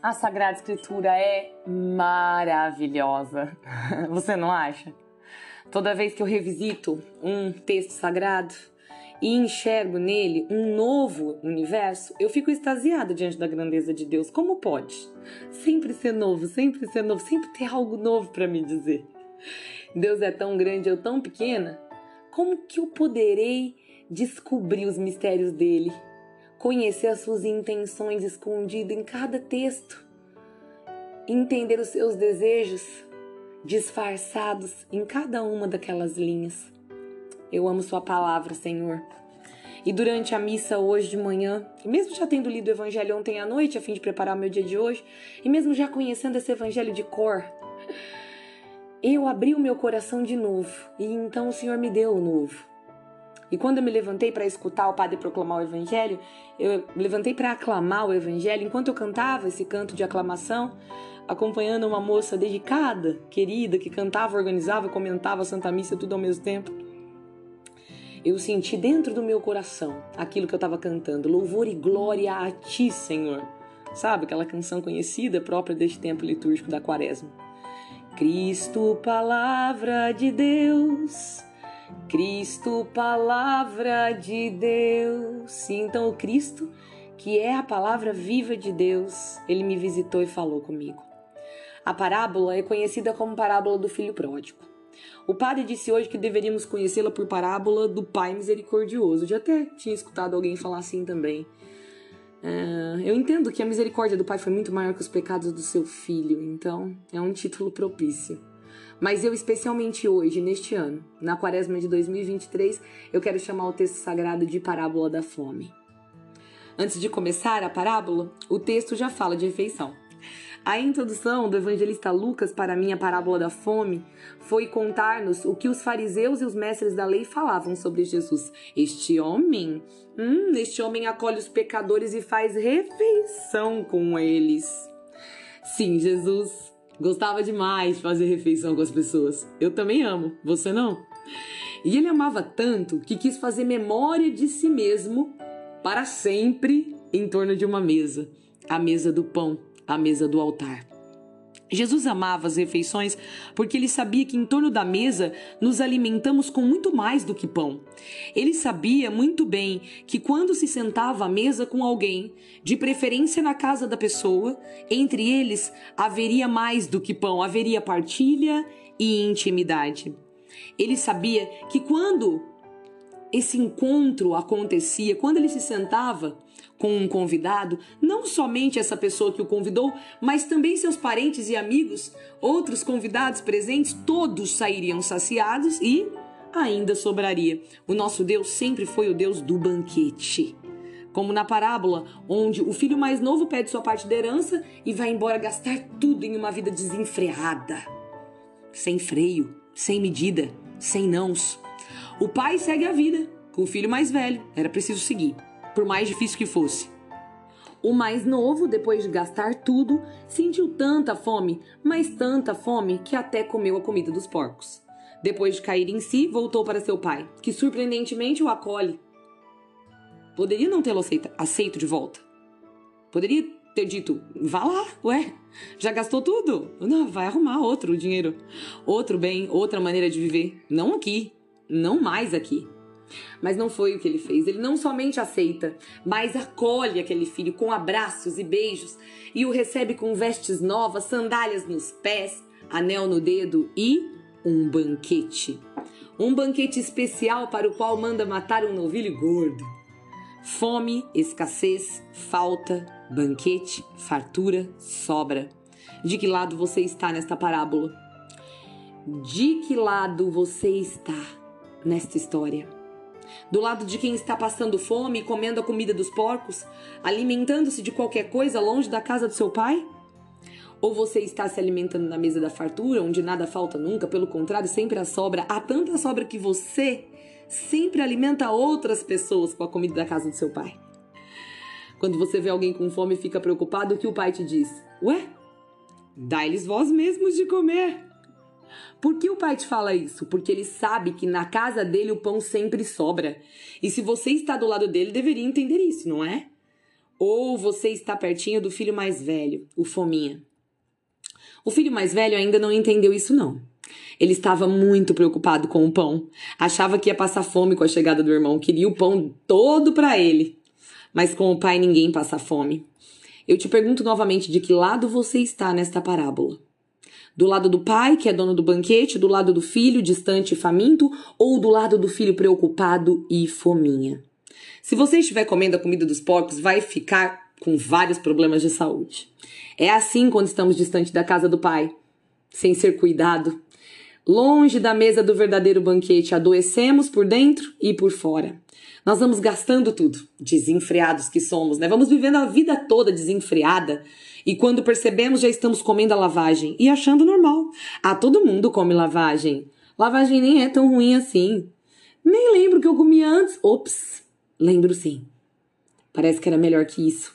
A Sagrada Escritura é maravilhosa. Você não acha? Toda vez que eu revisito um texto sagrado e enxergo nele um novo universo, eu fico extasiada diante da grandeza de Deus. Como pode? Sempre ser novo, sempre ser novo, sempre ter algo novo para me dizer. Deus é tão grande, eu tão pequena. Como que eu poderei descobrir os mistérios dele? Conhecer as suas intenções escondidas em cada texto, entender os seus desejos disfarçados em cada uma daquelas linhas. Eu amo Sua palavra, Senhor. E durante a missa hoje de manhã, mesmo já tendo lido o Evangelho ontem à noite, a fim de preparar o meu dia de hoje, e mesmo já conhecendo esse Evangelho de cor, eu abri o meu coração de novo e então o Senhor me deu o novo. E quando eu me levantei para escutar o padre proclamar o evangelho, eu levantei para aclamar o evangelho. Enquanto eu cantava esse canto de aclamação, acompanhando uma moça dedicada, querida, que cantava, organizava, comentava a Santa Missa tudo ao mesmo tempo, eu senti dentro do meu coração aquilo que eu estava cantando: louvor e glória a ti, Senhor. Sabe aquela canção conhecida própria deste tempo litúrgico da Quaresma? Cristo, palavra de Deus Cristo, palavra de Deus. Então, o Cristo, que é a palavra viva de Deus, ele me visitou e falou comigo. A parábola é conhecida como parábola do filho pródigo. O padre disse hoje que deveríamos conhecê-la por parábola do Pai misericordioso. Já até tinha escutado alguém falar assim também. É, eu entendo que a misericórdia do Pai foi muito maior que os pecados do seu filho, então é um título propício. Mas eu, especialmente hoje, neste ano, na quaresma de 2023, eu quero chamar o texto sagrado de Parábola da Fome. Antes de começar a parábola, o texto já fala de refeição. A introdução do evangelista Lucas para a minha parábola da fome foi contar-nos o que os fariseus e os mestres da lei falavam sobre Jesus. Este homem, hum, este homem acolhe os pecadores e faz refeição com eles. Sim, Jesus Gostava demais de fazer refeição com as pessoas. Eu também amo, você não? E ele amava tanto que quis fazer memória de si mesmo para sempre em torno de uma mesa a mesa do pão, a mesa do altar. Jesus amava as refeições porque ele sabia que em torno da mesa nos alimentamos com muito mais do que pão. Ele sabia muito bem que quando se sentava à mesa com alguém, de preferência na casa da pessoa, entre eles haveria mais do que pão, haveria partilha e intimidade. Ele sabia que quando esse encontro acontecia, quando ele se sentava com um convidado, não somente essa pessoa que o convidou, mas também seus parentes e amigos, outros convidados presentes, todos sairiam saciados e ainda sobraria. O nosso Deus sempre foi o Deus do banquete. Como na parábola, onde o filho mais novo pede sua parte da herança e vai embora gastar tudo em uma vida desenfreada, sem freio, sem medida, sem nãos. O pai segue a vida com o filho mais velho, era preciso seguir por mais difícil que fosse. O mais novo, depois de gastar tudo, sentiu tanta fome, mas tanta fome, que até comeu a comida dos porcos. Depois de cair em si, voltou para seu pai, que surpreendentemente o acolhe. Poderia não tê-lo aceito de volta. Poderia ter dito: vá lá, ué, já gastou tudo. Não, vai arrumar outro dinheiro, outro bem, outra maneira de viver. Não aqui, não mais aqui. Mas não foi o que ele fez. Ele não somente aceita, mas acolhe aquele filho com abraços e beijos e o recebe com vestes novas, sandálias nos pés, anel no dedo e um banquete. Um banquete especial para o qual manda matar um novilho gordo. Fome, escassez, falta, banquete, fartura, sobra. De que lado você está nesta parábola? De que lado você está nesta história? Do lado de quem está passando fome e comendo a comida dos porcos, alimentando-se de qualquer coisa longe da casa do seu pai? Ou você está se alimentando na mesa da fartura, onde nada falta nunca, pelo contrário, sempre há sobra, há tanta sobra que você sempre alimenta outras pessoas com a comida da casa do seu pai. Quando você vê alguém com fome e fica preocupado, o que o pai te diz? Ué, dá-lhes vós mesmos de comer. Por que o pai te fala isso? Porque ele sabe que na casa dele o pão sempre sobra. E se você está do lado dele, deveria entender isso, não é? Ou você está pertinho do filho mais velho, o fominha. O filho mais velho ainda não entendeu isso não. Ele estava muito preocupado com o pão. Achava que ia passar fome com a chegada do irmão, queria o pão todo para ele. Mas com o pai ninguém passa fome. Eu te pergunto novamente de que lado você está nesta parábola? Do lado do pai, que é dono do banquete, do lado do filho, distante e faminto, ou do lado do filho preocupado e fominha? Se você estiver comendo a comida dos porcos, vai ficar com vários problemas de saúde. É assim quando estamos distante da casa do pai, sem ser cuidado, Longe da mesa do verdadeiro banquete, adoecemos por dentro e por fora. Nós vamos gastando tudo, desenfreados que somos, né? Vamos vivendo a vida toda desenfreada e quando percebemos já estamos comendo a lavagem e achando normal. Ah, todo mundo come lavagem. Lavagem nem é tão ruim assim. Nem lembro que eu comia antes. Ops, lembro sim. Parece que era melhor que isso.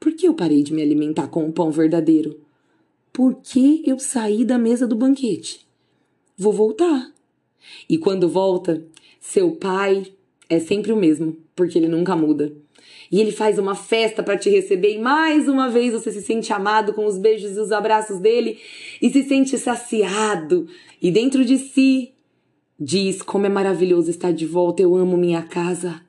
Por que eu parei de me alimentar com o pão verdadeiro? Por que eu saí da mesa do banquete? Vou voltar. E quando volta, seu pai é sempre o mesmo, porque ele nunca muda. E ele faz uma festa para te receber e mais uma vez você se sente amado com os beijos e os abraços dele e se sente saciado. E dentro de si diz: Como é maravilhoso estar de volta, eu amo minha casa.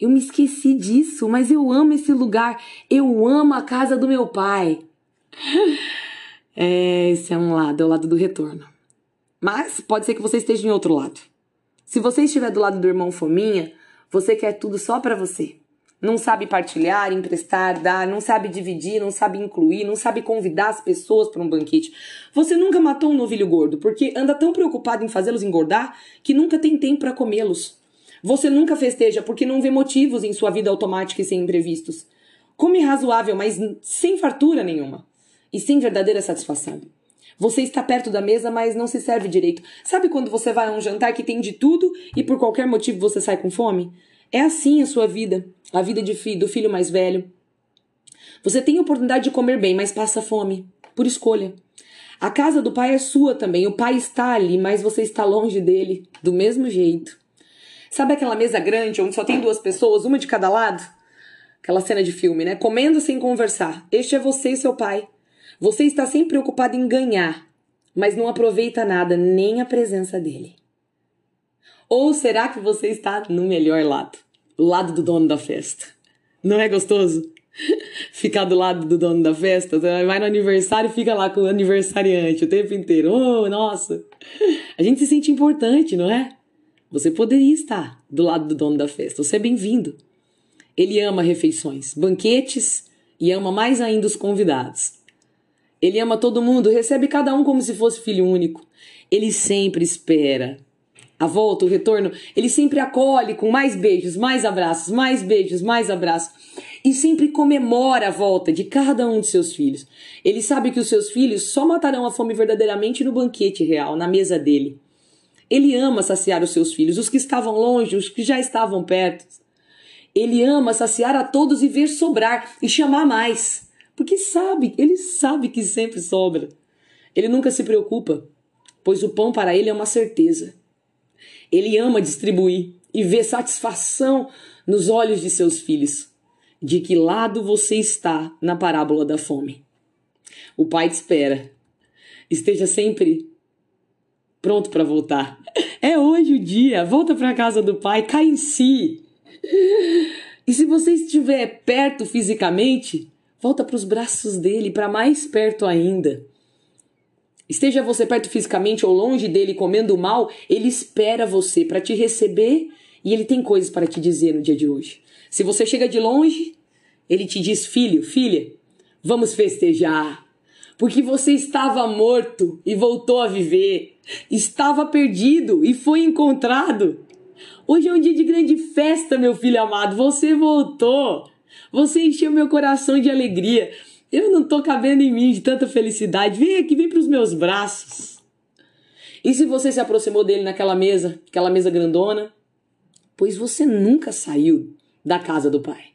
Eu me esqueci disso, mas eu amo esse lugar. Eu amo a casa do meu pai. É, esse é um lado, é o lado do retorno. Mas pode ser que você esteja em outro lado. Se você estiver do lado do irmão Fominha, você quer tudo só para você. Não sabe partilhar, emprestar, dar, não sabe dividir, não sabe incluir, não sabe convidar as pessoas para um banquete. Você nunca matou um novilho gordo porque anda tão preocupado em fazê-los engordar que nunca tem tempo para comê-los. Você nunca festeja porque não vê motivos em sua vida automática e sem imprevistos. Come razoável, mas sem fartura nenhuma e sem verdadeira satisfação. Você está perto da mesa, mas não se serve direito. Sabe quando você vai a um jantar que tem de tudo e por qualquer motivo você sai com fome? É assim a sua vida, a vida fi, do filho mais velho. Você tem a oportunidade de comer bem, mas passa fome, por escolha. A casa do pai é sua também. O pai está ali, mas você está longe dele, do mesmo jeito. Sabe aquela mesa grande onde só tem duas pessoas, uma de cada lado? Aquela cena de filme, né? Comendo sem conversar. Este é você e seu pai. Você está sempre preocupado em ganhar, mas não aproveita nada, nem a presença dele. Ou será que você está no melhor lado? O lado do dono da festa. Não é gostoso? Ficar do lado do dono da festa, vai no aniversário e fica lá com o aniversariante o tempo inteiro. Oh, nossa! A gente se sente importante, não é? Você poderia estar do lado do dono da festa. Você é bem-vindo. Ele ama refeições, banquetes e ama mais ainda os convidados. Ele ama todo mundo, recebe cada um como se fosse filho único. Ele sempre espera. A volta, o retorno, ele sempre acolhe com mais beijos, mais abraços, mais beijos, mais abraços. E sempre comemora a volta de cada um de seus filhos. Ele sabe que os seus filhos só matarão a fome verdadeiramente no banquete real, na mesa dele. Ele ama saciar os seus filhos, os que estavam longe, os que já estavam perto. Ele ama saciar a todos e ver sobrar e chamar mais. Porque sabe, ele sabe que sempre sobra. Ele nunca se preocupa, pois o pão para ele é uma certeza. Ele ama distribuir e vê satisfação nos olhos de seus filhos. De que lado você está na parábola da fome? O pai te espera. Esteja sempre pronto para voltar. É hoje o dia. Volta para a casa do pai, cai em si. E se você estiver perto fisicamente, Volta para os braços dele, para mais perto ainda. Esteja você perto fisicamente ou longe dele comendo mal, ele espera você para te receber e ele tem coisas para te dizer no dia de hoje. Se você chega de longe, ele te diz: Filho, filha, vamos festejar. Porque você estava morto e voltou a viver. Estava perdido e foi encontrado. Hoje é um dia de grande festa, meu filho amado. Você voltou. Você encheu meu coração de alegria. Eu não tô cabendo em mim de tanta felicidade. Vem aqui, vem para os meus braços. E se você se aproximou dele naquela mesa, aquela mesa grandona? Pois você nunca saiu da casa do pai,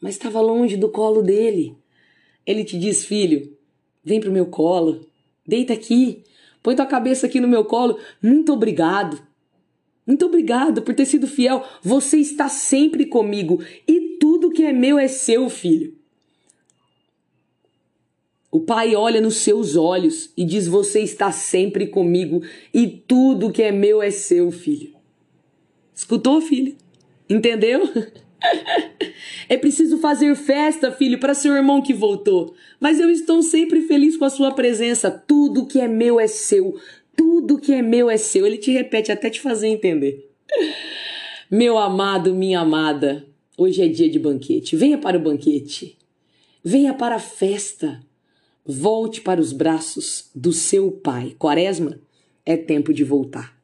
mas estava longe do colo dele. Ele te diz, filho, vem pro meu colo, deita aqui, põe tua cabeça aqui no meu colo. Muito obrigado. Muito obrigado por ter sido fiel. Você está sempre comigo e Tudo que é meu é seu, filho. O pai olha nos seus olhos e diz: Você está sempre comigo e tudo que é meu é seu, filho. Escutou, filho? Entendeu? É preciso fazer festa, filho, para seu irmão que voltou. Mas eu estou sempre feliz com a sua presença. Tudo que é meu é seu. Tudo que é meu é seu. Ele te repete até te fazer entender. Meu amado, minha amada, hoje é dia de banquete. Venha para o banquete. Venha para a festa. Volte para os braços do seu pai. Quaresma é tempo de voltar.